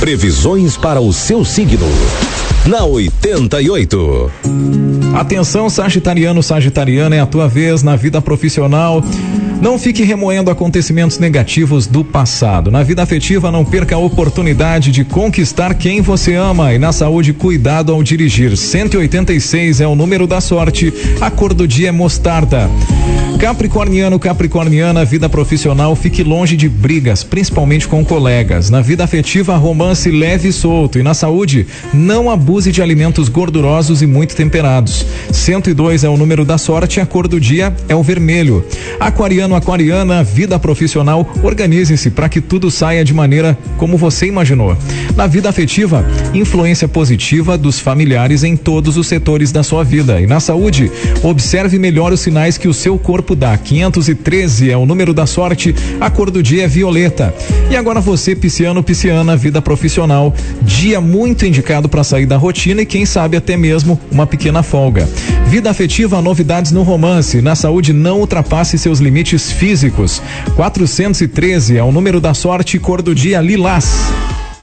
Previsões para o seu signo. Na 88. Atenção, Sagitariano, Sagitariana, é a tua vez na vida profissional. Não fique remoendo acontecimentos negativos do passado. Na vida afetiva, não perca a oportunidade de conquistar quem você ama. E na saúde, cuidado ao dirigir. 186 é o número da sorte. A cor do dia é mostarda. Capricorniano, Capricorniana, vida profissional, fique longe de brigas, principalmente com colegas. Na vida afetiva, romance leve e solto. E na saúde, não abuse de alimentos gordurosos e muito temperados. 102 é o número da sorte, a cor do dia é o vermelho. Aquariano, Aquariana, vida profissional, organize-se para que tudo saia de maneira como você imaginou. Na vida afetiva, influência positiva dos familiares em todos os setores da sua vida. E na saúde, observe melhor os sinais que o seu corpo dá. 513 é o número da sorte, a cor do dia é violeta. E agora você, pisciano, pisciana, vida profissional, dia muito indicado para sair da rotina e quem sabe até mesmo uma pequena folga. Vida afetiva, novidades no romance. Na saúde, não ultrapasse seus limites físicos. 413 é o número da sorte, cor do dia lilás.